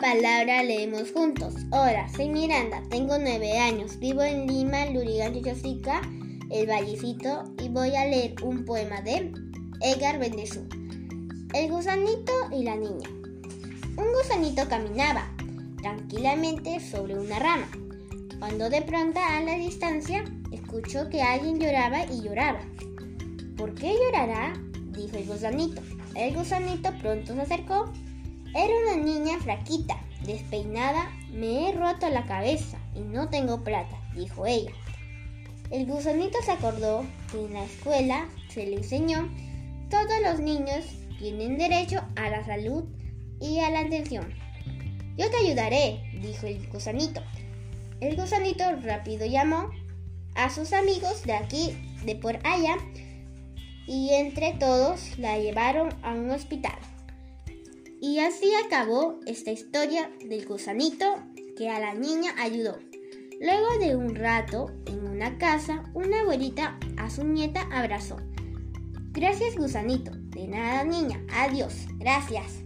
palabra leemos juntos. Hola, soy Miranda, tengo nueve años, vivo en Lima, Lurigancho, Chosica, El Vallecito y voy a leer un poema de Edgar Bendezú. El gusanito y la niña. Un gusanito caminaba tranquilamente sobre una rama, cuando de pronto a la distancia escuchó que alguien lloraba y lloraba. ¿Por qué llorará? dijo el gusanito. El gusanito pronto se acercó era una niña fraquita, despeinada. Me he roto la cabeza y no tengo plata, dijo ella. El gusanito se acordó que en la escuela se le enseñó todos los niños tienen derecho a la salud y a la atención. Yo te ayudaré, dijo el gusanito. El gusanito rápido llamó a sus amigos de aquí, de por allá, y entre todos la llevaron a un hospital. Y así acabó esta historia del gusanito que a la niña ayudó. Luego de un rato, en una casa, una abuelita a su nieta abrazó. Gracias, gusanito. De nada, niña. Adiós. Gracias.